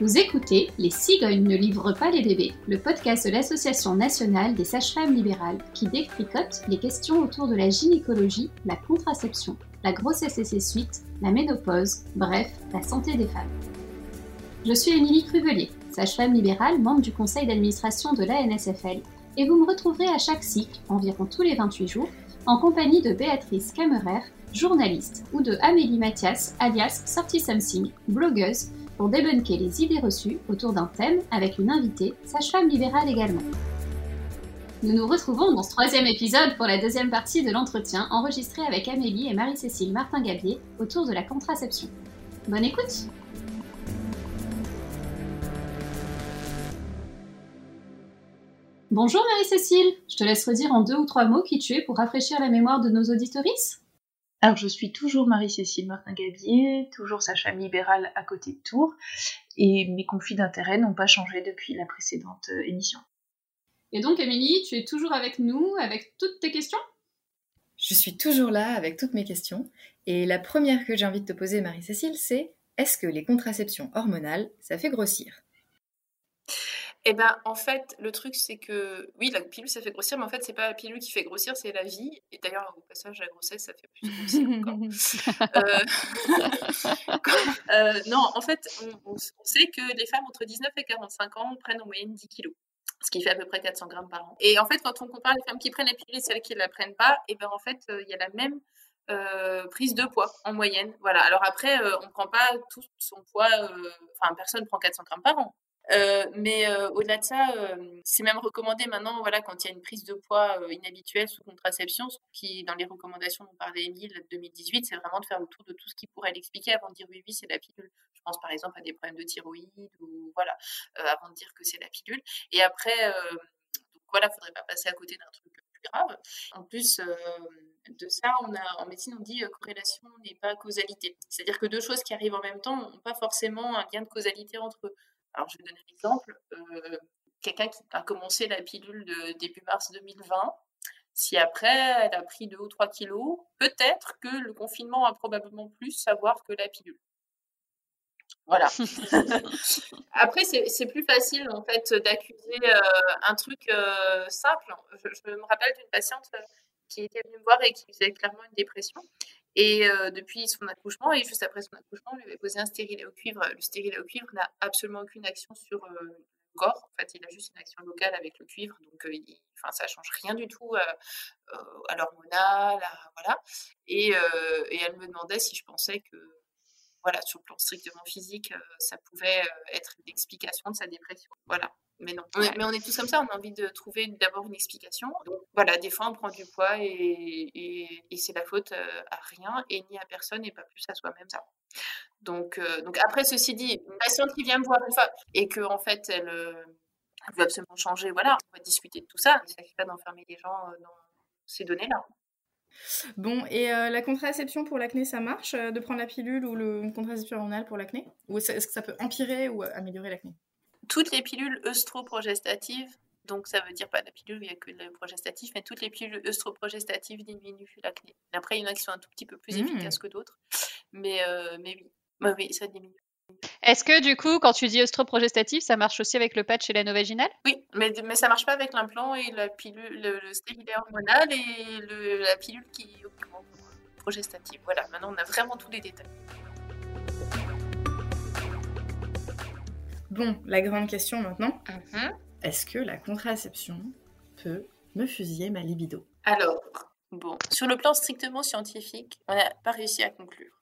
Vous écoutez Les cigognes ne livrent pas les bébés, le podcast de l'Association nationale des sages-femmes libérales qui détricote les questions autour de la gynécologie, la contraception, la grossesse et ses suites, la ménopause, bref, la santé des femmes. Je suis Émilie Cruvelier, sage-femme libérale, membre du conseil d'administration de l'ANSFL, et vous me retrouverez à chaque cycle, environ tous les 28 jours, en compagnie de Béatrice Kammerer, journaliste, ou de Amélie Mathias, alias Sorty Something, blogueuse, pour débunker les idées reçues autour d'un thème avec une invitée, sage-femme libérale également. Nous nous retrouvons dans ce troisième épisode pour la deuxième partie de l'entretien enregistré avec Amélie et Marie-Cécile Martin-Gabier autour de la contraception. Bonne écoute Bonjour Marie-Cécile, je te laisse redire en deux ou trois mots qui tu es pour rafraîchir la mémoire de nos auditorices alors, je suis toujours Marie-Cécile Martin-Gabier, toujours sa femme libérale à côté de Tours, et mes conflits d'intérêts n'ont pas changé depuis la précédente euh, émission. Et donc, Émilie, tu es toujours avec nous avec toutes tes questions? Je suis toujours là avec toutes mes questions, et la première que j'ai envie de te poser, Marie-Cécile, c'est est-ce que les contraceptions hormonales, ça fait grossir? Eh ben, en fait, le truc, c'est que oui, la pilule, ça fait grossir, mais en fait, c'est pas la pilule qui fait grossir, c'est la vie. Et d'ailleurs, au passage, la grossesse, ça fait plus grossir encore. Euh, euh, non, en fait, on, sait que les femmes entre 19 et 45 ans prennent en moyenne 10 kilos ce qui fait à peu près 400 grammes par an. Et en fait, quand on compare les femmes qui prennent la pilule et celles qui ne la prennent pas, et eh ben en fait, euh, il y a la même prise de poids en moyenne. Voilà. Alors après, on ne prend pas tout son poids, enfin, personne ne prend 400 grammes par an. Euh, mais euh, au-delà de ça, euh, c'est même recommandé maintenant, voilà, quand il y a une prise de poids inhabituelle sous contraception, ce qui, dans les recommandations dont parlait Emile 2018, c'est vraiment de faire le tour de tout ce qui pourrait l'expliquer avant de dire oui, oui, c'est la pilule. Je pense par exemple à des problèmes de thyroïde ou voilà, avant de dire que c'est la pilule. Et après, donc voilà, faudrait pas passer à côté d'un truc plus grave. En plus de ça, en médecine, on dit corrélation n'est pas causalité. C'est-à-dire que deux choses qui arrivent en même temps n'ont pas forcément un lien de causalité entre eux. Alors, je vais donner un exemple. Euh, quelqu'un qui a commencé la pilule de début mars 2020, si après elle a pris 2 ou 3 kilos, peut-être que le confinement a probablement plus savoir que la pilule. Voilà. Après, c'est plus facile en fait d'accuser euh, un truc euh, simple. Je, me rappelle d'une patiente qui était venue me voir et qui faisait clairement une dépression. Et euh, depuis son accouchement, et juste après son accouchement, on lui avait posé un stérilet au cuivre. Le stérilet au cuivre n'a absolument aucune action sur euh, le corps. En fait, il a juste une action locale avec le cuivre. Donc, euh, ça change rien du tout à l'hormonal, voilà. Et, et, elle me demandait si je pensais que, voilà, sur le plan strictement physique, ça pouvait être une explication de sa dépression. Voilà. Mais non. Mais on est tous comme ça, on a envie de trouver d'abord une explication. Donc, voilà, des fois on prend du poids et, et, c'est la faute euh, à rien et ni à personne et pas plus à soi-même ça. Donc, euh, donc après, ceci dit, une patiente qui vient me voir une fois et que en fait elle, euh, veut absolument changer, voilà, on va discuter de tout ça. Il ne s'agit pas d'enfermer les gens dans ces données-là. Bon, et la contraception pour l'acné, ça marche de prendre la pilule ou le, une contraception hormonale pour l'acné? Ou est-ce que ça peut empirer ou améliorer l'acné? Toutes les pilules œstroprogestatives, donc ça veut dire pas la pilule, il n'y a que le progestatif, mais toutes les pilules œstroprogestatives diminuent l'acné. Après, il y en a qui sont un tout petit peu plus mmh. efficaces que d'autres, mais, euh, mais oui. oui, ça diminue. Est-ce que du coup, quand tu dis œstroprogestatif, ça marche aussi avec le patch et l'anneau vaginal Oui, mais, mais ça marche pas avec l'implant et la pilule, le, stérilet hormonal et la pilule qui est progestative. Voilà, maintenant on a vraiment tous les détails. Bon, la grande question maintenant. Mhm. Est-ce que la contraception peut me fusiller ma libido? Alors, bon, sur le plan strictement scientifique, on n'a pas réussi à conclure.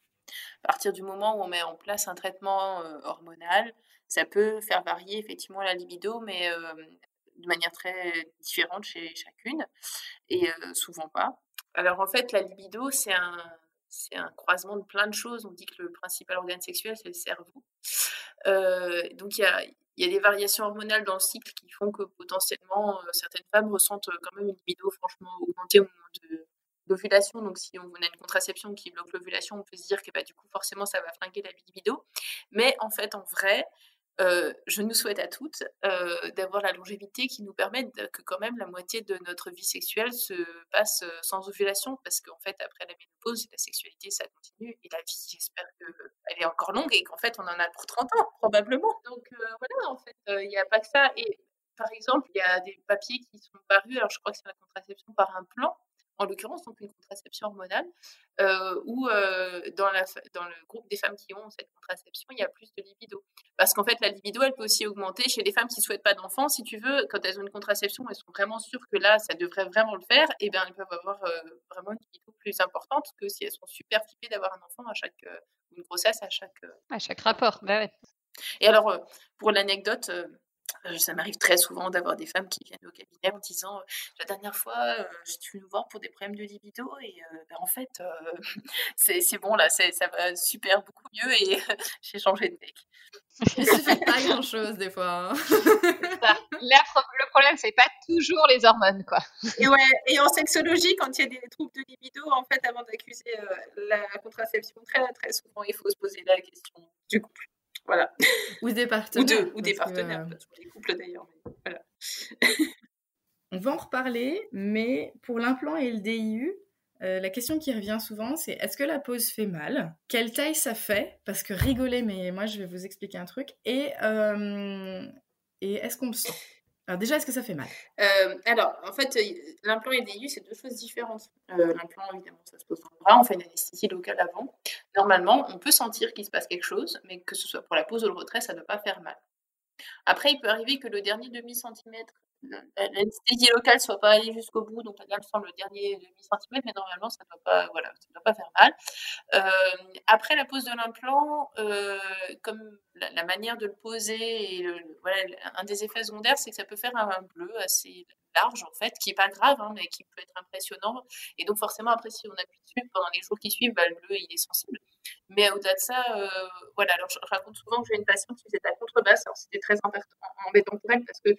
À partir du moment où on met en place un traitement euh, hormonal, ça peut faire varier effectivement la libido, mais euh, de manière très différente chez chacune, et euh, souvent pas. Alors en fait, la libido, c'est un, c'est un croisement de plein de choses. On dit que le principal organe sexuel, c'est le cerveau. Euh, donc il y a, des variations hormonales dans le cycle qui font que potentiellement euh, certaines femmes ressentent quand même une libido franchement augmentée au moment de l'ovulation. Donc si on a une contraception qui bloque l'ovulation, on peut se dire que bah, du coup forcément ça va flinguer la libido. Mais en fait, en vrai, euh, je nous souhaite à toutes euh, d'avoir la longévité qui nous permette que quand même la moitié de notre vie sexuelle se passe euh, sans ovulation, parce qu'en fait, après la ménopause, la sexualité, ça continue, et la vie, j'espère qu'elle est encore longue, et qu'en fait, on en a pour 30 ans, probablement. Donc voilà, en fait, il n'y a pas que ça. Et par exemple, il y a des papiers qui sont parus, alors je crois que c'est la contraception par un plan, en l'occurrence donc une contraception hormonale, euh, où euh, dans, la, dans le groupe des femmes qui ont cette contraception, il y a plus de libido. Parce qu'en fait, la libido, elle peut aussi augmenter chez les femmes qui ne souhaitent pas d'enfants. Si tu veux, quand elles ont une contraception, elles sont vraiment sûres que là, ça devrait vraiment le faire, et bien elles peuvent avoir euh, vraiment une libido plus importante que si elles sont super flippées d'avoir un enfant à chaque, une grossesse à chaque... à chaque rapport, bah ouais. Et alors, pour l'anecdote, ça m'arrive très souvent d'avoir des femmes qui viennent au cabinet en disant la dernière fois je suis nous voir pour des problèmes de libido et ben, en fait c'est bon là ça va super beaucoup mieux et j'ai changé de mec. ça fait pas grand chose des fois. Hein. le problème c'est pas toujours les hormones quoi. Et ouais et en sexologie quand il y a des troubles de libido en fait avant d'accuser la contraception très très souvent il faut se poser la question du couple. Voilà. Ou des partenaires. Ou, des partenaires, que... les couples d'ailleurs. Voilà. On va en reparler, mais pour l'implant et le DIU, euh, la question qui revient souvent, c'est est-ce que la pose fait mal? Quelle taille ça fait? Parce que rigoler, mais moi je vais vous expliquer un truc. Et, euh, et est-ce qu'on me sent? Alors déjà, est-ce que ça fait mal? Euh, Alors, en fait, l'implant et le DIU, c'est deux choses différentes. l'implant, évidemment, ça se pose dans le bras, on fait une anesthésie locale avant. Normalement, on peut sentir qu'il se passe quelque chose, mais que ce soit pour la pose ou le retrait, ça ne doit pas faire mal. Après, il peut arriver que le dernier demi-centimètre l'anesthésie locale soit pas allée jusqu'au bout, donc la gamme semble le dernier demi-centimètre, mais normalement, ça ne doit, pas, voilà, doit pas faire mal. Euh, après la pose de l'implant, euh, comme la, manière de le poser, et voilà, un des effets secondaires, c'est que ça peut faire un, bleu assez large, en fait, qui n'est pas grave, hein, mais qui peut être impressionnant. Et donc, forcément, après, si on appuie dessus pendant les jours qui suivent, bah, le bleu, il est sensible. Mais au-delà de ça, euh, voilà, alors je, raconte souvent que j'ai une patiente qui faisait la contrebasse, alors c'était très embêtant pour elle parce que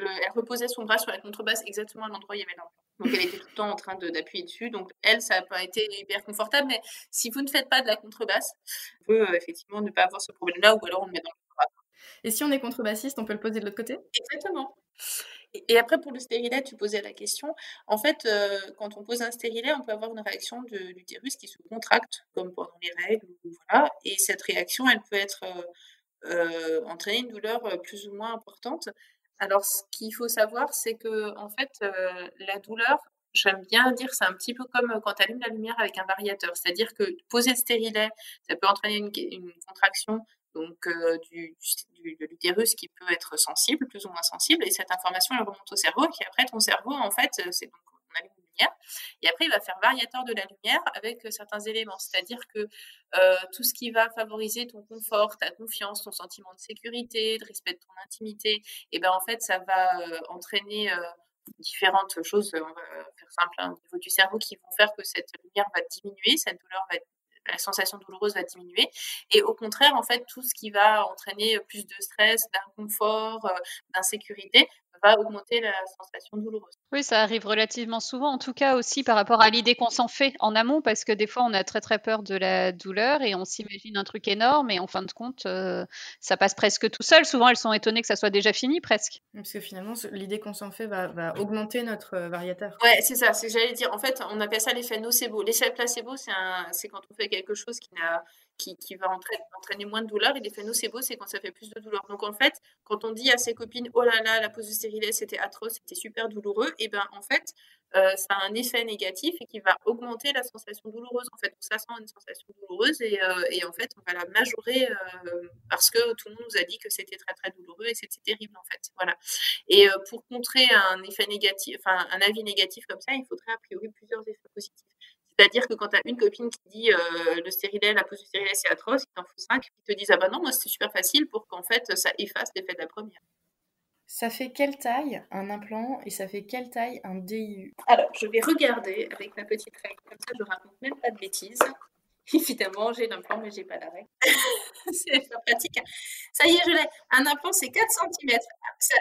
elle reposait son bras sur la contrebasse exactement à l'endroit où il y avait l'implant. Donc elle était tout le temps en train d'appuyer dessus. Donc elle, ça n'a pas été hyper confortable. Mais si vous ne faites pas de la contrebasse, on peut euh, effectivement ne pas avoir ce problème-là ou alors on le met dans le bras. Et si on est contrebassiste, on peut le poser de l'autre côté? Exactement. Et après, pour le stérilet, tu posais la question. En fait, euh, quand on pose un stérilet, on peut avoir une réaction de l'utérus qui se contracte, comme pendant les règles. Voilà. Et cette réaction, elle peut être euh, entraîner une douleur plus ou moins importante. Alors, ce qu'il faut savoir, c'est que, en fait, euh, la douleur, j'aime bien dire, c'est un petit peu comme quand tu allumes la lumière avec un variateur. C'est-à-dire que poser le stérilet, ça peut entraîner une, contraction donc euh, du, de l'utérus qui peut être sensible, plus ou moins sensible, et cette information elle remonte au cerveau, qui après ton cerveau, en fait, c'est donc et après, il va faire variateur de la lumière avec euh, certains éléments. C'est-à-dire que euh, tout ce qui va favoriser ton confort, ta confiance, ton sentiment de sécurité, de respect de ton intimité, et eh ben en fait, ça va euh, entraîner différentes choses, on va faire simple, hein, au niveau du cerveau, qui vont faire que cette lumière va diminuer, cette douleur va la sensation douloureuse va diminuer. Et au contraire, en fait, tout ce qui va entraîner plus de stress, d'inconfort, d'insécurité, va augmenter la sensation douloureuse. Oui, ça arrive relativement souvent, en tout cas aussi par rapport à l'idée qu'on s'en fait en amont, parce que des fois on a très très peur de la douleur et on s'imagine un truc énorme et en fin de compte, euh, ça passe presque tout seul. Souvent elles sont étonnées que ça soit déjà fini presque. Parce que finalement, l'idée qu'on s'en fait va, augmenter notre euh, variateur. Ouais, c'est ça, c'est j'allais dire. En fait, on appelle ça l'effet nocebo. L'effet placebo, c'est quand on fait quelque chose qui n'a qui, qui, va entraîner, moins de douleur. Et l'effet nocebo, c'est quand ça fait plus de douleur. Donc en fait, quand on dit à ses copines, oh là là, la pose de stérilet, c'était atroce, c'était super douloureux, et ben en fait, euh, ça a un effet négatif et qui va augmenter la sensation douloureuse. En fait, ça sent une sensation douloureuse et, euh, et en fait, on va la majorer euh, parce que tout le monde nous a dit que c'était très très douloureux et c'était terrible en fait. Voilà. Et pour contrer un effet négatif, enfin un avis négatif comme ça, il faudrait a priori plusieurs effets positifs. C'est-à-dire que quand tu as une copine qui dit euh, le stérilet, la pose du stérilet, c'est atroce, il t'en faut cinq qui te disent ah bah non, moi c'est super facile pour qu'en fait ça efface l'effet de la première. Ça fait quelle taille un implant et ça fait quelle taille un DIU Alors, je vais regarder avec ma petite règle, comme ça je raconte même pas de bêtises. Évidemment, j'ai l'implant, mais j'ai pas la règle. c'est pas pratique. Ça y est, je l'ai. Un implant, c'est 4 cm.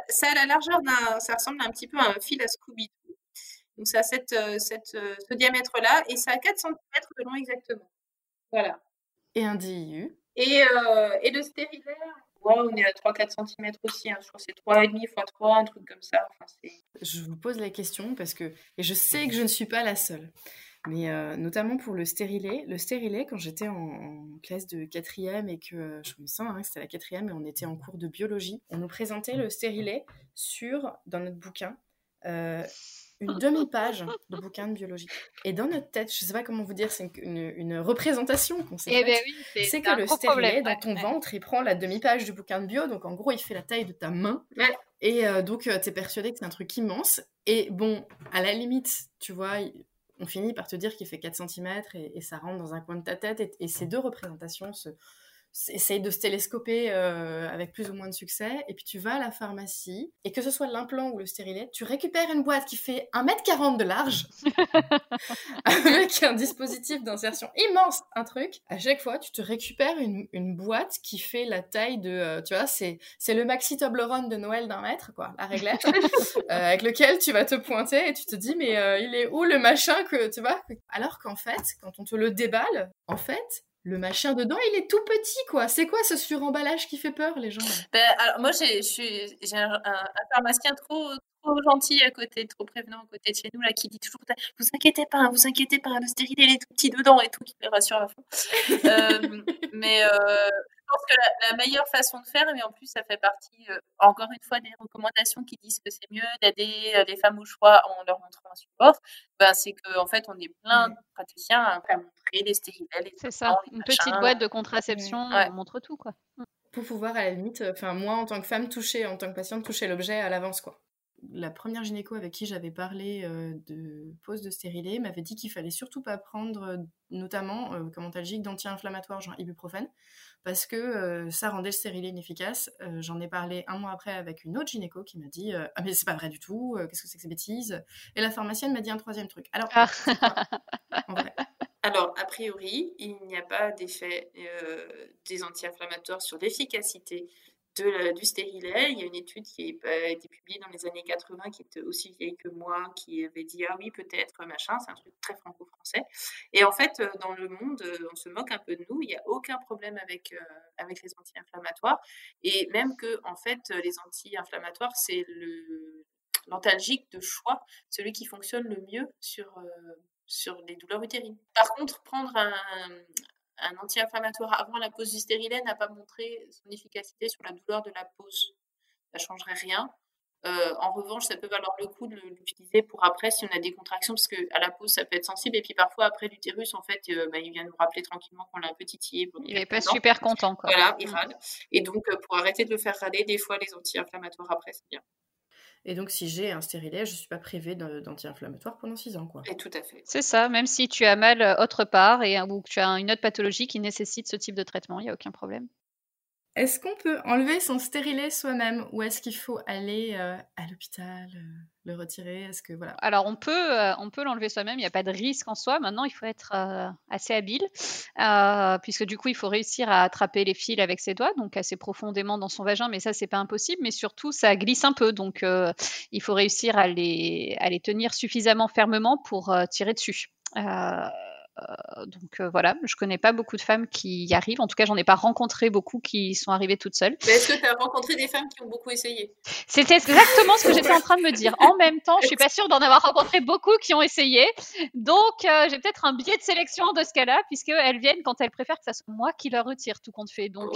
Ça, a la largeur d'un. Ça ressemble un petit peu à un fil à Scooby. Donc, ça a cette, euh, cette, euh, ce diamètre-là et ça a 4 cm de long exactement. Voilà. Et un DIU et, euh, et le stérilet, bois, on est à 3-4 cm aussi. Hein. Je crois que c'est 3,5 x 3, un truc comme ça. je vous pose la question parce que, et je sais que je ne suis pas la seule, mais euh, notamment pour le stérilet. Le stérilet, quand j'étais en, classe de quatrième et que, je me sens hein, que c'était la quatrième et on était en cours de biologie, on nous présentait le stérilet sur, dans notre bouquin, euh, une demi-page de bouquin de biologie. Et dans notre tête, je ne sais pas comment vous dire, c'est une, représentation qu'on s'est eh ben c'est que le stérilet, dans ton ventre, il prend la demi-page du bouquin de bio, donc en gros, il fait la taille de ta main. Et euh, donc, tu es persuadé que c'est un truc immense. Et bon, à la limite, tu vois, on finit par te dire qu'il fait 4 cm et, ça rentre dans un coin de ta tête. Et, et ces deux représentations se, essaye de se télescoper euh, avec plus ou moins de succès, et puis tu vas à la pharmacie, et que ce soit l'implant ou le stérilet, tu récupères une boîte qui fait 1m40 de large, avec un dispositif d'insertion immense, un truc. À chaque fois, tu te récupères une, une boîte qui fait la taille de, euh, tu vois, c'est, c'est le maxi Toblerone de Noël d'un mètre, quoi, la réglette, euh, avec lequel tu vas te pointer et tu te dis, mais il est où le machin que, tu vois? Alors qu'en fait, quand on te le déballe, en fait, le machin dedans, il est tout petit, quoi. C'est quoi ce suremballage qui fait peur, les gens ben, Moi, j'ai un, un, pharmacien trop, trop gentil à côté, trop prévenant à côté de chez nous, là, qui dit toujours Vous inquiétez pas, vous inquiétez pas, le stérile, il est tout petit dedans et tout, qui me rassure à fond. euh, mais euh, pense que la, meilleure façon de faire, mais en plus, ça fait partie, euh, encore une fois, des recommandations qui disent que c'est mieux d'aider les femmes au choix en leur montrant un support, ben, c'est qu'en en fait, on est plein de praticiens à montrer les stérilets. C'est ça, une petite boîte de contraception, on montre tout, quoi. Mm. Pour pouvoir, à la limite, enfin, moi, en tant que femme, toucher, en tant que patiente, toucher l'objet à l'avance, quoi la première gynéco avec qui j'avais parlé de pose de stérilet m'avait dit qu'il fallait surtout pas prendre, notamment comme antalgique, d'anti-inflammatoires genre ibuprofène, parce que euh, ça rendait le stérilet inefficace. Euh, j'en ai parlé un mois après avec une autre gynéco qui m'a dit euh, Ah, mais c'est pas vrai du tout, qu'est-ce que c'est que ces bêtises? Et la pharmacienne m'a dit un troisième truc. Alors, ah. Alors, a priori, il n'y a pas d'effet des anti-inflammatoires sur l'efficacité du stérilet. Il y a une étude qui a été publiée dans les années 80, qui est aussi vieille que moi, qui avait dit Ah oui, peut-être, machin, c'est un truc très franco-français. Et en fait, euh, dans le monde, euh, on se moque un peu de nous, il n'y a aucun problème avec, euh, avec les anti-inflammatoires. Et même que, en fait, les anti-inflammatoires, c'est l'antalgique de choix, celui qui fonctionne le mieux sur, sur les douleurs utérines. Par contre, prendre un, un anti-inflammatoire avant la pose du stérilet n'a pas montré son efficacité sur la douleur de la pose. Ça ne changerait rien. Euh, en revanche, ça peut valoir le coup de l'utiliser pour après si on a des contractions, parce qu'à la pose, ça peut être sensible. Et puis parfois, après l'utérus, en fait, euh, bah, il vient nous rappeler tranquillement qu'on l'a un peu titillé. Il n'est pas super content. Quoi. Voilà, il râle. Et donc, euh, pour arrêter de le faire râler, des fois, les anti-inflammatoires après, c'est bien. Et donc, si j'ai un stérilet, je ne suis pas privée d'anti-inflammatoire pendant 6 ans. Quoi. Et tout à fait. C'est ça, même si tu as mal euh, autre part et, ou que tu as une autre pathologie qui nécessite ce type de traitement, il n'y a aucun problème. Est-ce qu'on peut enlever son stérilet soi-même ou est-ce qu'il faut aller euh, à l'hôpital euh, le retirer? Est-ce que voilà Alors on peut euh, on peut l'enlever soi-même, il n'y a pas de risque en soi. Maintenant, il faut être assez habile puisque du coup, il faut réussir à attraper les fils avec ses doigts, donc assez profondément dans son vagin, mais ça c'est pas impossible. Mais surtout, ça glisse un peu, donc il faut réussir à les tenir suffisamment fermement pour tirer dessus. Donc euh, voilà, je connais pas beaucoup de femmes qui y arrivent. En tout cas, j'en ai pas rencontré beaucoup qui sont arrivées toutes seules. Est-ce que tu as rencontré des femmes qui ont beaucoup essayé? C'était exactement ce que j'étais en train de me dire. En même temps, je suis pas sûre d'en avoir rencontré beaucoup qui ont essayé. Donc, euh, j'ai peut-être un biais de sélection de ce cas-là, puisqu'elles viennent quand elles préfèrent que ça soit moi qui leur retire, tout compte fait. Donc,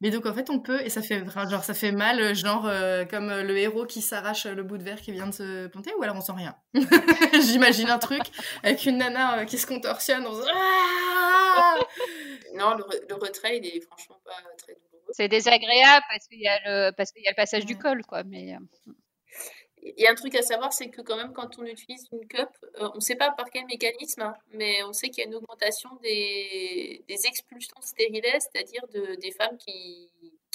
Mais donc, en fait, on peut, et ça fait, genre, ça fait mal, genre comme le héros qui s'arrache le bout de verre qui vient de se ponter, ou alors on sent rien J'imagine un truc avec une nana qui se contorse ah non, le, retrait, il est franchement pas très douloureux. C'est désagréable parce qu'il y, a le, parce qu'il y a le passage du col, quoi. Mais... Euh, il y a un truc à savoir, c'est que quand même quand on utilise une cup, euh, on ne sait pas par quel mécanisme, hein, mais on sait qu'il y a une augmentation des, des expulsions stériles, c'est-à-dire de, des femmes qui,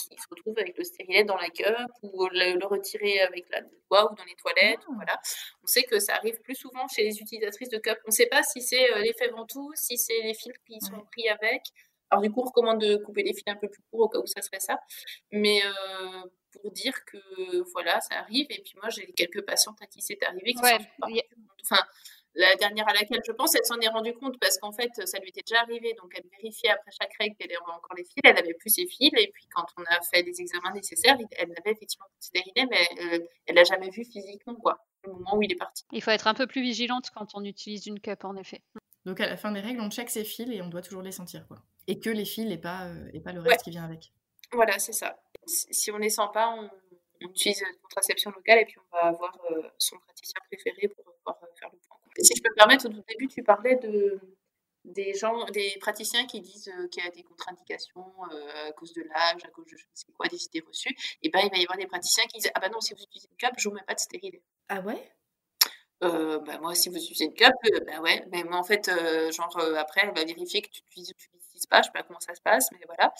qui se retrouvent avec le stérilet dans la cup ou le, retirer avec la doigt ou dans les toilettes. Ah. Voilà. On sait que ça arrive plus souvent chez les utilisatrices de cup. On ne sait pas si c'est euh, l'effet ventoux, si c'est les fils qui sont pris avec. Alors du coup, on recommande de couper les fils un peu plus courts au cas où ça serait ça. Mais euh, pour dire que voilà, ça arrive. Et puis moi, j'ai quelques patientes à qui c'est arrivé qui sont enfin, la dernière à laquelle je pense, elle s'en est rendue compte parce qu'en fait, ça lui était déjà arrivé. Donc, elle vérifiait après chaque règle qu'elle avait encore les fils. Elle n'avait plus ses fils. Et puis, quand on a fait des examens nécessaires, elle avait effectivement stérilet, mais euh, elle l'a jamais vu physiquement, quoi, au moment où il est parti. Il faut être un peu plus vigilante quand on utilise une cup, en effet. Donc, à la fin des règles, on check ses fils et on doit toujours les sentir, quoi. Et que les fils et pas, euh, et pas le reste qui vient avec. Voilà, c'est ça. Si on ne les sent pas, on, utilise une contraception locale et puis on va avoir euh, son praticien préféré pour pouvoir faire le point si je peux me permettre, au tout début, tu parlais de, des gens, des praticiens qui disent euh, qu'il y a des contre-indications euh, à cause de l'âge, à cause de je ne sais quoi, des idées reçues. Et ben il va y avoir des praticiens qui disent ah ben non si vous utilisez une cup, je vous mets pas de stérilet. Ah ouais? Euh, bah, moi, si vous utilisez une cup, ben ouais, mais moi en fait, genre après, elle va vérifier que tu n'utilises pas, je sais pas comment ça se passe, mais voilà.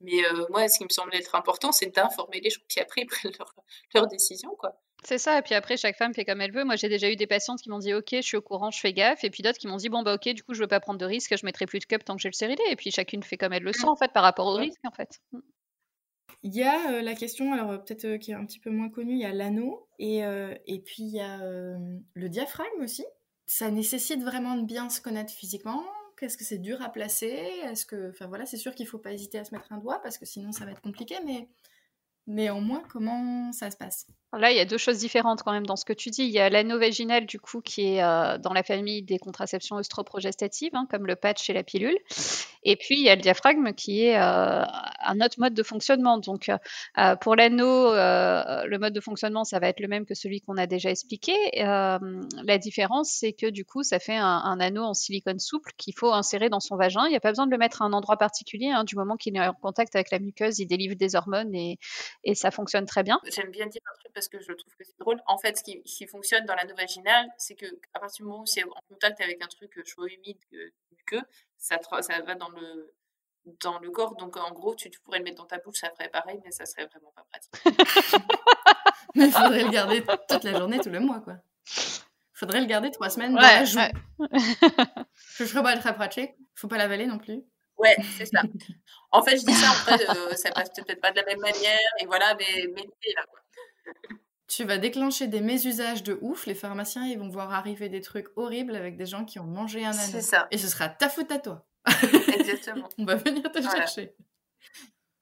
Mais moi, ce qui me semble être important, c'est d'informer les gens, qui après ils prennent leur, leur décision, quoi. C'est ça, et puis après, chaque femme fait comme elle veut. Moi, j'ai déjà eu des patientes qui m'ont dit Ok, je suis au courant, je fais gaffe. Et puis d'autres qui m'ont dit Bon, bah, ok, du coup, je veux pas prendre de risque, je mettrai plus de cup tant que j'ai le stérilet. Et puis chacune fait comme elle le sent, en fait, par rapport au risque, en fait. Mm. Il y a euh, la question, alors euh, peut-être euh, qui est un petit peu moins connue, il y a l'anneau et, et puis il y a le diaphragme aussi. Ça nécessite vraiment de bien se connaître physiquement. Qu'est-ce que c'est dur à placer? Est-ce que, enfin voilà, c'est sûr qu'il faut pas hésiter à se mettre un doigt parce que sinon ça va être compliqué, mais néanmoins, comment ça se passe? Là, il y a deux choses différentes quand même dans ce que tu dis. Il y a l'anneau vaginal, du coup, qui est euh, dans la famille des contraceptions œstroprogestatives, hein, comme le patch et la pilule. Et puis, il y a le diaphragme, qui est euh, un autre mode de fonctionnement. Donc, euh, pour l'anneau, le mode de fonctionnement, ça va être le même que celui qu'on a déjà expliqué. la différence, c'est que, du coup, ça fait un, anneau en silicone souple qu'il faut insérer dans son vagin. Il n'y a pas besoin de le mettre à un endroit particulier. Hein, du moment qu'il est en contact avec la muqueuse, il délivre des hormones et, et ça fonctionne très bien. J'aime bien dire un truc parce que je trouve que c'est drôle. En fait, ce qui, fonctionne dans l'anneau vaginal, c'est que à partir du moment où c'est en contact avec un truc chaud humide que, ça, ça va dans le dans le corps. Donc en gros, tu, pourrais le mettre dans ta bouche, ça ferait pareil, mais ça serait vraiment pas pratique. mais il faudrait le garder toute la journée, tout le mois, quoi. Faudrait le garder trois semaines dans la joue. je ferais pas très pratique. Faut pas l'avaler non plus. Ouais, c'est ça. En fait, je dis ça, après, euh, ça passe peut-être pas de la même manière, et voilà, mais, mais là, quoi. Tu vas déclencher des mésusages de ouf. Les pharmaciens, ils vont voir arriver des trucs horribles avec des gens qui ont mangé un anneau. C'est ça. Et ce sera ta faute à toi. Exactement. On va venir te chercher.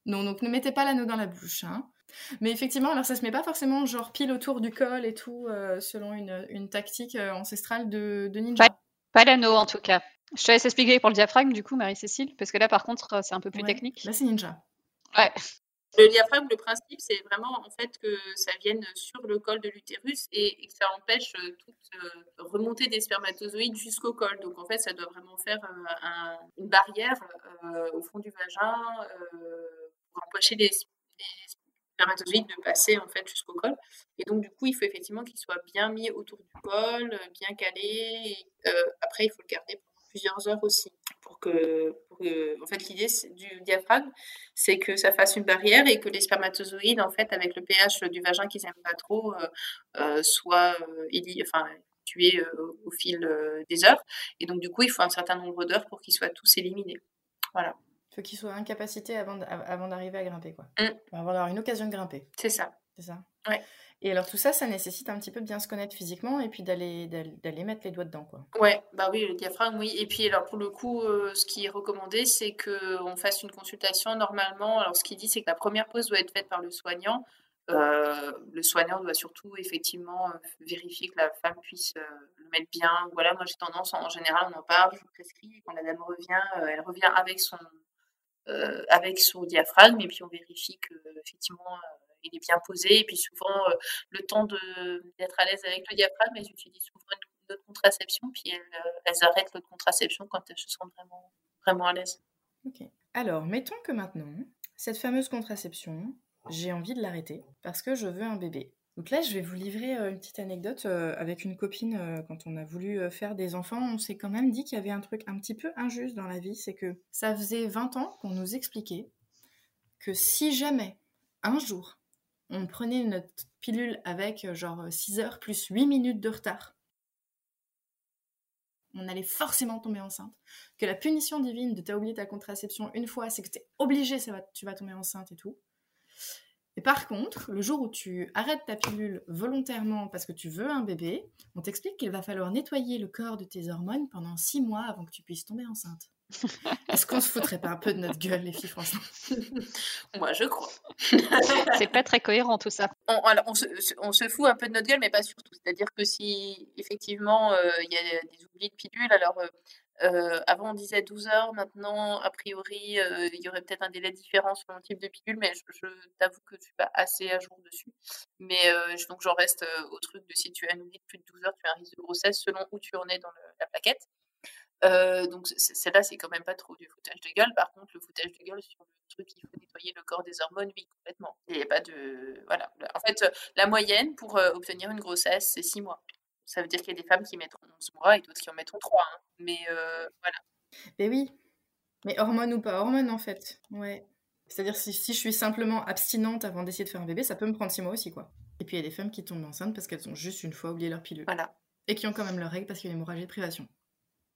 Non, donc ne mettez pas l'anneau dans la bouche. Hein. Mais effectivement, alors ça se met pas forcément genre pile autour du col et tout, euh, selon une, une tactique euh, ancestrale de, de ninja. Pas, l'anneau en tout cas. Je te laisse expliquer pour le diaphragme du coup, Marie-Cécile, parce que là par contre, c'est un peu plus technique. Là, c'est ninja. Ouais. Le diaphragme, le principe, c'est vraiment en fait que ça vienne sur le col de l'utérus et, que ça empêche euh, toute euh, remontée des spermatozoïdes jusqu'au col. Donc en fait, ça doit vraiment faire euh, une barrière au fond du vagin pour empêcher les, spermatozoïdes de passer en fait jusqu'au col. Et donc du coup, il faut effectivement qu'il soit bien mis autour du col, bien calé. après, il faut le garder pendant plusieurs heures aussi pour que en fait, l'idée du diaphragme, c'est que ça fasse une barrière et que les spermatozoïdes, en fait, avec le pH du vagin qu'ils n'aiment pas trop, euh, euh, soient euh, enfin, tués au fil des heures. Et donc, du coup, il faut un certain nombre d'heures pour qu'ils soient tous éliminés. Voilà. Il faut qu'ils soient incapacités avant, avant d'arriver à grimper, quoi. Mmh. Avant d'avoir une occasion de grimper. C'est ça. C'est ça? Ouais. Et alors tout ça, ça nécessite un petit peu de bien se connaître physiquement et puis d'aller d'aller mettre les doigts dedans, quoi. Ouais, bah oui, le diaphragme, oui. Et puis alors pour le coup, euh, ce qui est recommandé, c'est que on fasse une consultation normalement. Alors ce qu'il dit, c'est que la première pause doit être faite par le soignant. Euh, le soignant doit surtout effectivement euh, vérifier que la femme puisse le mettre bien. Voilà, moi j'ai tendance, en général, on en parle, je prescris. Quand la dame revient, elle revient avec son avec son diaphragme et puis on vérifie que effectivement il est bien posé. Et puis souvent, euh, le temps d'être à l'aise avec le diaphragme, elles utilisent souvent une autre contraception, puis elles, euh, elles arrêtent l'autre contraception quand elles se sentent vraiment, vraiment à l'aise. Ok. Alors, mettons que maintenant, cette fameuse contraception, j'ai envie de l'arrêter parce que je veux un bébé. Donc là, je vais vous livrer euh, une petite anecdote avec une copine. Quand on a voulu faire des enfants, on s'est quand même dit qu'il y avait un truc un petit peu injuste dans la vie. C'est que ça faisait 20 ans qu'on nous expliquait que si jamais un jour on prenait notre pilule avec euh, genre 6 heures plus 8 minutes de retard. On allait forcément tomber enceinte. Que la punition divine de t'as oublié ta contraception une fois, c'est que t'es obligé, ça tu vas tomber enceinte et tout. Et Et par contre, le jour où tu arrêtes ta pilule volontairement parce que tu veux un bébé, on t'explique qu'il va falloir nettoyer le corps de tes hormones pendant six mois avant que tu puisses tomber enceinte. Est-ce qu'on se foutrait pas un peu de notre gueule, les filles, franchement? Moi, je crois. C'est pas très cohérent tout ça. On, alors, on, se, on, se, fout un peu de notre gueule, mais pas surtout. C'est-à-dire que si effectivement euh, il y a des oublis de pilules, alors euh, avant, on disait 12 heures. Maintenant, a priori, il y aurait peut-être un délai différent selon le type de pilule, mais je, t'avoue que je ne suis pas assez à jour dessus. Mais donc, j'en reste au truc de si tu as une de plus de 12 heures, tu as un risque de grossesse selon où tu en es dans la plaquette. donc, celle-là, c'est quand même pas trop du foutage de gueule. Par contre, le foutage de gueule sur le truc, il faut nettoyer le corps des hormones, oui, complètement. Il pas de. Voilà. En fait, la moyenne pour obtenir une grossesse, c'est 6 mois. Ça veut dire qu'il y a des femmes qui mettront 11 mois et d'autres qui en mettront 3. Hein. Mais euh, voilà. Mais oui. Mais hormone ou pas hormone, en fait. Ouais. C'est-à-dire, si, si, je suis simplement abstinente avant d'essayer de faire un bébé, ça peut me prendre 6 mois aussi, quoi. Et puis, il y a des femmes qui tombent enceintes parce qu'elles ont juste une fois oublié leur pilule. Voilà. Et qui ont quand même leur règle parce qu'il y a une hémorragie de privation.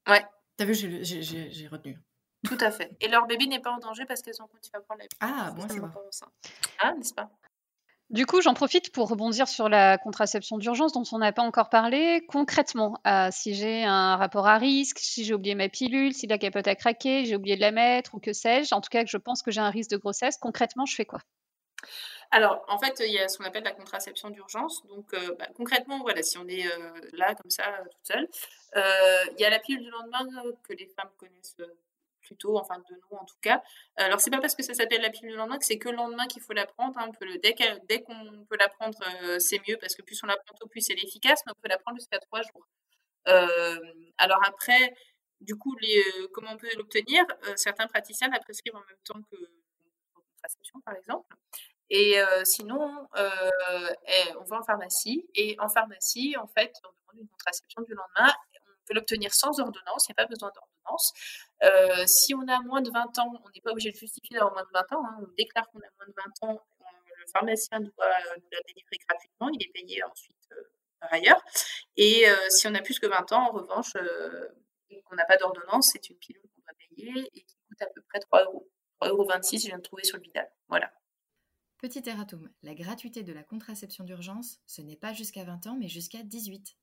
Ouais. T'as vu, j'ai retenu. Tout à fait. Et leur bébé n'est pas en danger parce qu'elles ont continué à prendre la pilule. Ah, bon, c'est bon. Ah, n'est-ce pas? Du coup, j'en profite pour rebondir sur la contraception d'urgence dont on n'a pas encore parlé. Concrètement, euh, si j'ai un rapport à risque, si j'ai oublié ma pilule, si la capote a craqué, j'ai oublié de la mettre ou que sais-je, en tout cas que je pense que j'ai un risque de grossesse, concrètement, je fais quoi? Alors, en fait, il y a ce qu'on appelle la contraception d'urgence. Donc, euh, bah, concrètement, voilà, si on est euh, là, comme ça, toute seule, il y a la pilule du lendemain que les femmes connaissent plutôt, enfin de nous en tout cas. Alors c'est pas parce que ça s'appelle la pilule du lendemain que c'est que le lendemain qu'il faut la prendre. Hein. Dès qu'on peut la prendre, euh, c'est mieux parce que plus on la prend tôt, plus elle est efficace, mais on peut la prendre jusqu'à trois jours. Euh, alors après, du coup, les, euh, comment on peut l'obtenir? Certains praticiens la prescrivent en même temps que la contraception, par exemple. Et sinon, on va en pharmacie. Et en pharmacie, en fait, on demande une contraception du lendemain. On peut l'obtenir sans ordonnance, il n'y a pas besoin d'ordonnance. Euh, si on a moins de 20 ans, on n'est pas obligé de justifier d'avoir moins de 20 ans. Hein. On déclare qu'on a moins de 20 ans, le pharmacien doit euh, la délivrer gratuitement, il est payé ensuite euh, par ailleurs. Et si on a plus que 20 ans, en revanche, et qu'on n'a pas d'ordonnance, c'est une pilule qu'on doit payer et qui coûte à peu près 3 euros. 3,26 euros, je viens de trouver sur le Vidal. Voilà. Petit erratum, la gratuité de la contraception d'urgence, ce n'est pas jusqu'à 20 ans, mais jusqu'à 18.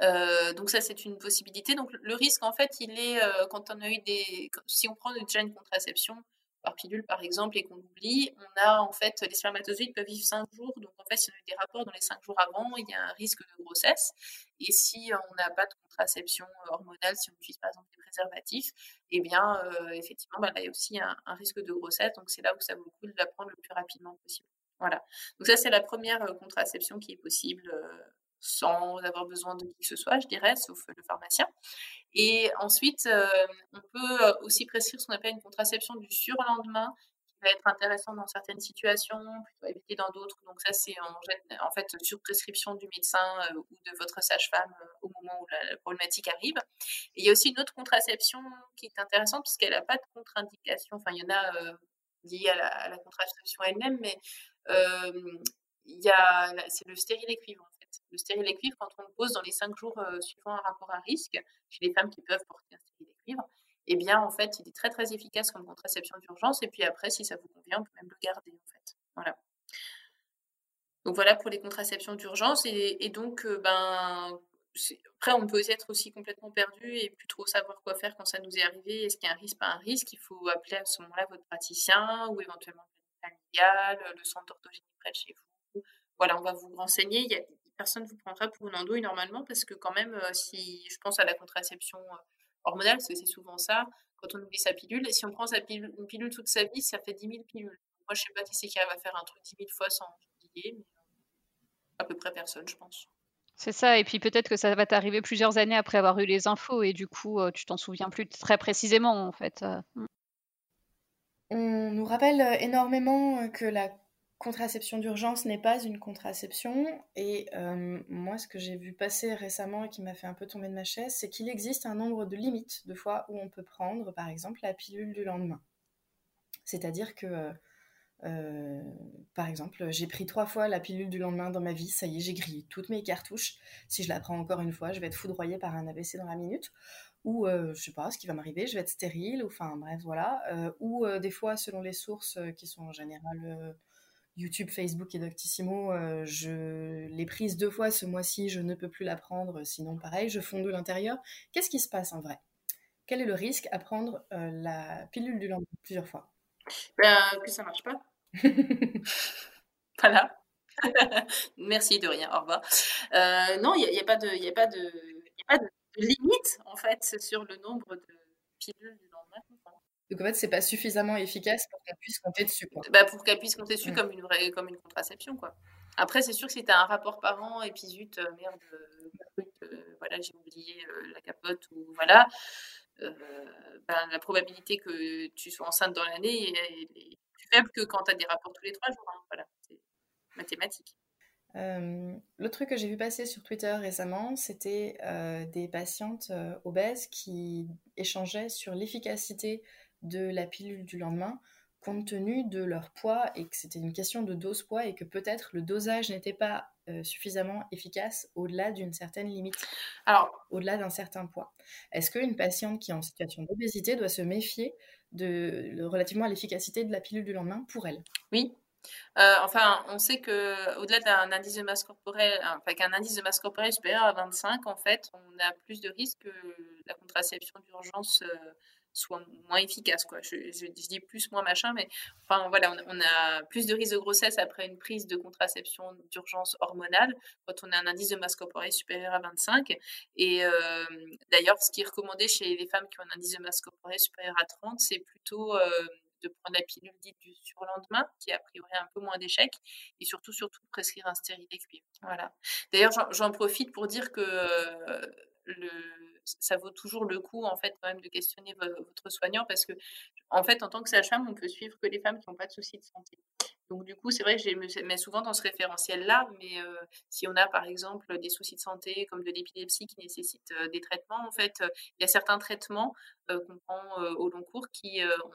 Euh, donc ça, c'est une possibilité. Donc le risque, en fait, il est euh, quand on a eu des... Si on prend déjà une contraception par pilule, par exemple, et qu'on oublie, on a en fait, les spermatozoïdes peuvent vivre 5 jours. Donc en fait, si on a eu des rapports dans les 5 jours avant, il y a un risque de grossesse. Et si on n'a pas de contraception hormonale, si on utilise par exemple des préservatifs, eh bien, euh, effectivement, bah, il y a aussi un, risque de grossesse. Donc c'est là où ça vaut le coup de la prendre le plus rapidement possible. Voilà. Donc ça, c'est la première contraception qui est possible sans avoir besoin de qui que ce soit, je dirais, sauf le pharmacien. Et ensuite, euh, on peut euh, aussi prescrire ce qu'on appelle une contraception du surlendemain, qui va être intéressant dans certaines situations, plutôt éviter dans d'autres. Donc ça, c'est en, fait sur prescription du médecin euh, ou de votre sage-femme au moment où la, problématique arrive. Et il y a aussi une autre contraception qui est intéressante parce qu'elle n'a pas de contre-indication. Enfin, il y en a liées à la, contraception elle-même, mais il y a, c'est le stérilet le stérilet cuivre, quand on le pose dans les cinq jours euh, suivant un rapport à risque, chez les femmes qui peuvent porter un stérilet cuivre, eh bien, en fait, il est très, très efficace comme contraception d'urgence. Et puis après, si ça vous convient, on peut même le garder, en fait. Voilà. Donc voilà pour les contraceptions d'urgence. Et, donc, euh, ben, après, on peut être aussi complètement perdu et plus trop savoir quoi faire quand ça nous est arrivé. Est-ce qu'il y a un risque, pas un risque? Il faut appeler à ce moment-là votre praticien ou éventuellement le familial, le centre d'orthogénie près de chez vous. Voilà, on va vous renseigner. Il y a, personne ne vous prendra pour une andouille normalement parce que quand même, euh, si je pense à la contraception euh, hormonale, parce que c'est souvent ça, quand on oublie sa pilule, et si on prend sa pilule, une pilule toute sa vie, ça fait 10 000 pilules. Moi, je sais pas qui c'est qui va faire un truc 10 000 fois sans oublier, mais euh, à peu près personne, je pense. C'est ça, et puis peut-être que ça va t'arriver plusieurs années après avoir eu les infos, et du coup, tu t'en souviens plus très précisément, en fait. On nous rappelle énormément que la contraception d'urgence n'est pas une contraception. Et euh, moi, ce que j'ai vu passer récemment et qui m'a fait un peu tomber de ma chaise, c'est qu'il existe un nombre de limites de fois où on peut prendre, par exemple, la pilule du lendemain. C'est-à-dire que, euh, euh, par exemple, j'ai pris trois fois la pilule du lendemain dans ma vie, ça y est, j'ai grillé toutes mes cartouches. Si je la prends encore une fois, je vais être foudroyée par un AVC dans la minute ou je sais pas ce qui va m'arriver, je vais être stérile, ou enfin bref voilà, ou des fois selon les sources qui sont en général YouTube, Facebook et Doctissimo, je l'ai prise deux fois ce mois-ci, je ne peux plus la prendre, sinon pareil, je fonds de l'intérieur. Qu'est-ce qui se passe en vrai? Quel est le risque à prendre la pilule du lendemain plusieurs fois? Ben, Que ça marche pas. voilà. Merci de rien, au revoir. Euh, non, il n'y a, pas de, a pas de, a pas de, limite en fait sur le nombre de pilules du lendemain. Donc en fait, c'est pas suffisamment efficace pour qu'elle puisse compter dessus. Bah, pour qu'elle puisse compter dessus mm. comme une vraie, comme une contraception quoi. Après, c'est sûr que si tu as un rapport par an et puis zut, euh, merde, euh, voilà, j'ai oublié la capote ou voilà, ben, la probabilité que tu sois enceinte dans l'année est, plus faible que quand tu as des rapports tous les trois jours. Hein. Voilà, c'est mathématique. Euh, L'autre truc que j'ai vu passer sur Twitter récemment, c'était euh, des patientes euh, obèses qui échangeaient sur l'efficacité de la pilule du lendemain compte tenu de leur poids et que c'était une question de dose poids et que peut-être le dosage n'était pas suffisamment efficace au-delà d'une certaine limite, alors au-delà d'un certain poids. Est-ce qu'une patiente qui est en situation d'obésité doit se méfier de, relativement à l'efficacité de la pilule du lendemain pour elle? Oui, euh, enfin, on sait que au-delà d'un indice de masse corporelle, enfin qu'un indice de masse corporelle supérieur à 25, en fait, on a plus de risques que la contraception d'urgence euh, soit moins efficace. Quoi. Je, dis plus, moins machin, mais enfin voilà, on, a plus de risques de grossesse après une prise de contraception d'urgence hormonale quand on a un indice de masse corporelle supérieur à 25. Et euh, d'ailleurs, ce qui est recommandé chez les femmes qui ont un indice de masse corporelle supérieur à 30, c'est plutôt de prendre la pilule dite du surlendemain, qui a a priori un peu moins d'échecs, et surtout, surtout prescrire un stérilet cuivre. Voilà. D'ailleurs, j'en profite pour dire que euh, le, ça vaut toujours le coup, en fait, quand même, de questionner votre soignant, parce que, en fait, en tant que sage-femme, on peut suivre que les femmes qui n'ont pas de soucis de santé. Donc du coup, c'est vrai que je me mets souvent dans ce référentiel-là, mais euh, si on a par exemple des soucis de santé comme de l'épilepsie qui nécessitent euh, des traitements, en fait, il y a certains traitements qu'on prend au long cours qui ont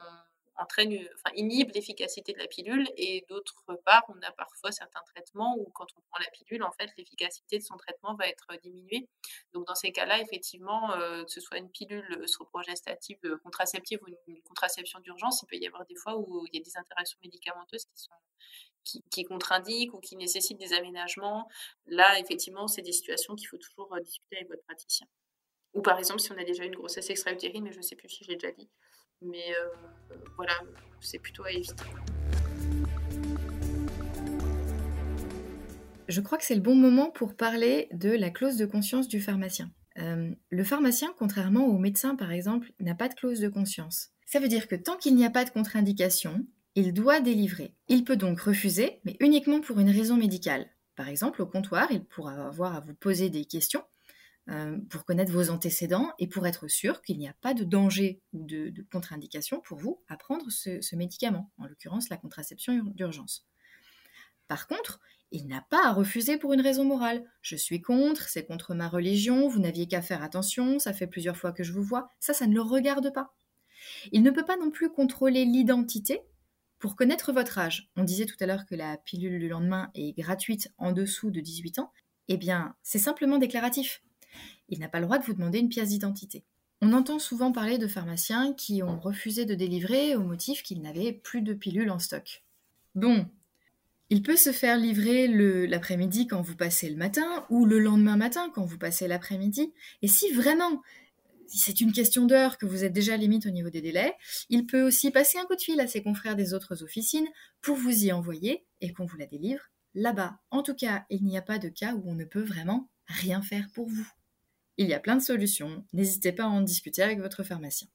entraîne, enfin, inhibe l'efficacité de la pilule. Et d'autre part, on a parfois certains traitements où quand on prend la pilule, en fait, l'efficacité de son traitement va être diminuée. Donc, dans ces cas-là, effectivement, euh, que ce soit une pilule progestative euh, contraceptive ou une, contraception d'urgence, il peut y avoir des fois où il y a des interactions médicamenteuses qui sont qui, qui contre-indiquent ou qui nécessitent des aménagements. Là, effectivement, c'est des situations qu'il faut toujours euh, discuter avec votre praticien. Ou par exemple, si on a déjà une grossesse extra-utérine, mais je ne sais plus si je l'ai déjà dit, mais euh, voilà, c'est plutôt à éviter. Je crois que c'est le bon moment pour parler de la clause de conscience du pharmacien. Euh, le pharmacien, contrairement au médecin par exemple, n'a pas de clause de conscience. Ça veut dire que tant qu'il n'y a pas de contre-indication, il doit délivrer. Il peut donc refuser, mais uniquement pour une raison médicale. Par exemple, au comptoir, il pourra avoir à vous poser des questions euh, pour connaître vos antécédents et pour être sûr qu'il n'y a pas de danger ou de, contre-indication pour vous à prendre ce, médicament, en l'occurrence la contraception d'urgence. Par contre, il n'a pas à refuser pour une raison morale. Je suis contre, c'est contre ma religion, vous n'aviez qu'à faire attention, ça fait plusieurs fois que je vous vois, ça, ça ne le regarde pas. Il ne peut pas non plus contrôler l'identité pour connaître votre âge. On disait tout à l'heure que la pilule du lendemain est gratuite en dessous de 18 ans. Eh bien, c'est simplement déclaratif il n'a pas le droit de vous demander une pièce d'identité. On entend souvent parler de pharmaciens qui ont refusé de délivrer au motif qu'ils n'avaient plus de pilules en stock. Bon, il peut se faire livrer l'après-midi quand vous passez le matin ou le lendemain matin quand vous passez l'après-midi. Et si vraiment c'est une question d'heure que vous êtes déjà limite au niveau des délais, il peut aussi passer un coup de fil à ses confrères des autres officines pour vous y envoyer et qu'on vous la délivre là-bas. En tout cas, il n'y a pas de cas où on ne peut vraiment rien faire pour vous. Il y a plein de solutions. N'hésitez pas à en discuter avec votre pharmacien.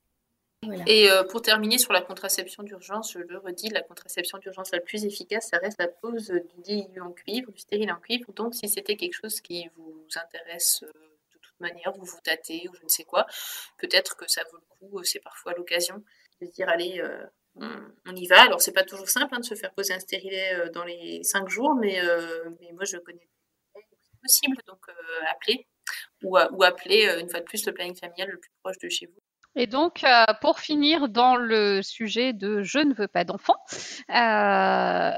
Et euh, pour terminer sur la contraception d'urgence, je le redis, la contraception d'urgence la plus efficace, ça reste la pose du DIU en cuivre, du stérile en cuivre. Donc, si c'était quelque chose qui vous intéresse euh, de toute manière, vous vous tâtez ou je ne sais quoi, peut-être que ça vaut le coup, euh, c'est parfois l'occasion de se dire, allez, on, y va. Alors, c'est pas toujours simple hein, de se faire poser un stérilet dans les cinq jours, mais, mais moi, je connais c'est possible, donc appelez ou, ou appeler euh, une fois de plus le planning familial le plus proche de chez vous. Et donc, euh, pour finir dans le sujet de je ne veux pas d'enfant, euh,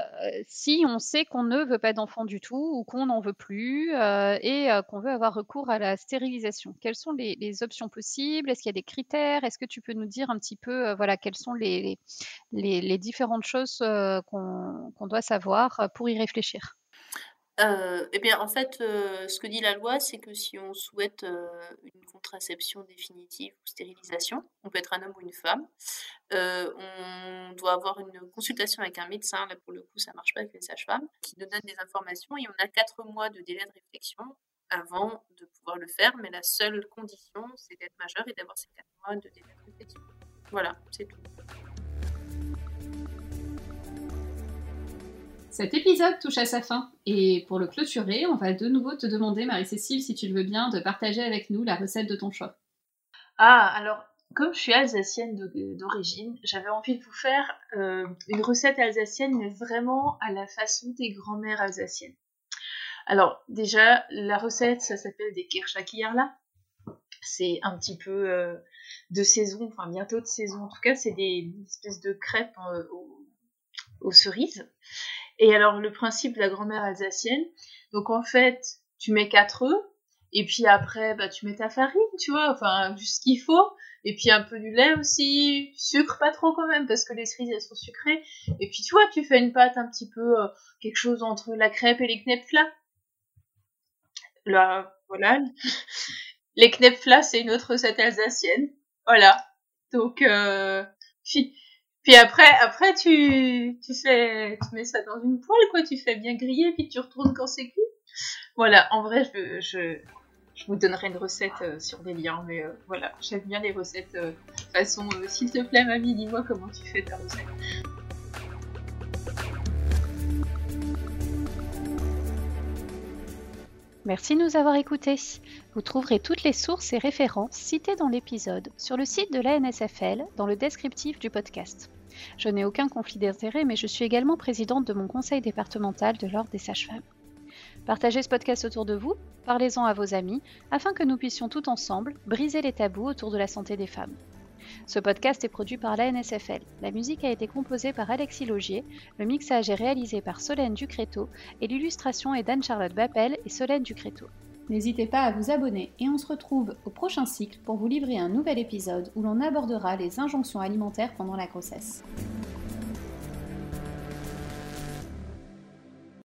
si on sait qu'on ne veut pas d'enfant du tout ou qu'on n'en veut plus euh, et qu'on veut avoir recours à la stérilisation, quelles sont les, options possibles? Est-ce qu'il y a des critères? Est-ce que tu peux nous dire un petit peu, voilà, quelles sont les, les, différentes choses qu'on doit savoir pour y réfléchir? Euh, eh bien, en fait, euh, ce que dit la loi, c'est que si on souhaite euh, une contraception définitive ou stérilisation, on peut être un homme ou une femme, on doit avoir une consultation avec un médecin, là pour le coup ça marche pas avec les sages-femmes, qui nous donne des informations et on a quatre mois de délai de réflexion avant de pouvoir le faire, mais la seule condition c'est d'être majeur et d'avoir ces quatre mois de délai de réflexion. Voilà, c'est tout. Cet épisode touche à sa fin et pour le clôturer, on va de nouveau te demander, Marie-Cécile, si tu le veux bien, de partager avec nous la recette de ton choix. Ah, alors, comme je suis alsacienne d'origine, j'avais envie de vous faire euh, une recette alsacienne, mais vraiment à la façon des grands-mères alsaciennes. Alors, déjà, la recette, ça s'appelle des Kirschakierla. C'est un petit peu euh, de saison, enfin bientôt de saison. En tout cas, c'est des espèces de crêpes euh, aux cerises. Et alors, le principe de la grand-mère alsacienne, donc en fait, tu mets 4 œufs, et puis après, bah, tu mets ta farine, tu vois, enfin, juste ce qu'il faut, et puis un peu du lait aussi, sucre pas trop quand même, parce que les cerises, elles sont sucrées, et puis tu vois, tu fais une pâte un petit peu, euh, quelque chose entre la crêpe et les knepfla. Là, voilà. les knepfla, c'est une autre recette alsacienne. Voilà. Donc, euh, puis après, après tu, tu fais, tu mets ça dans une poêle, quoi. Tu fais bien griller, puis tu retournes quand c'est cuit. Voilà. En vrai, je, je, je vous donnerai une recette euh, sur des liens, mais euh, voilà, j'aime bien les recettes. Euh, façon, s'il te plaît, mamie, dis-moi comment tu fais ta recette. Merci de nous avoir écoutés. Vous trouverez toutes les sources et références citées dans l'épisode sur le site de la NSFL dans le descriptif du podcast. Je n'ai aucun conflit d'intérêt, mais je suis également présidente de mon conseil départemental de l'Ordre des sages-femmes. Partagez ce podcast autour de vous, parlez-en à vos amis, afin que nous puissions tout ensemble briser les tabous autour de la santé des femmes. Ce podcast est produit par la NSFL. La musique a été composée par Alexis Logier, le mixage est réalisé par Solène Ducréto et l'illustration est d'Anne-Charlotte Bappel et Solène Ducréto. N'hésitez pas à vous abonner et on se retrouve au prochain cycle pour vous livrer un nouvel épisode où l'on abordera les injonctions alimentaires pendant la grossesse.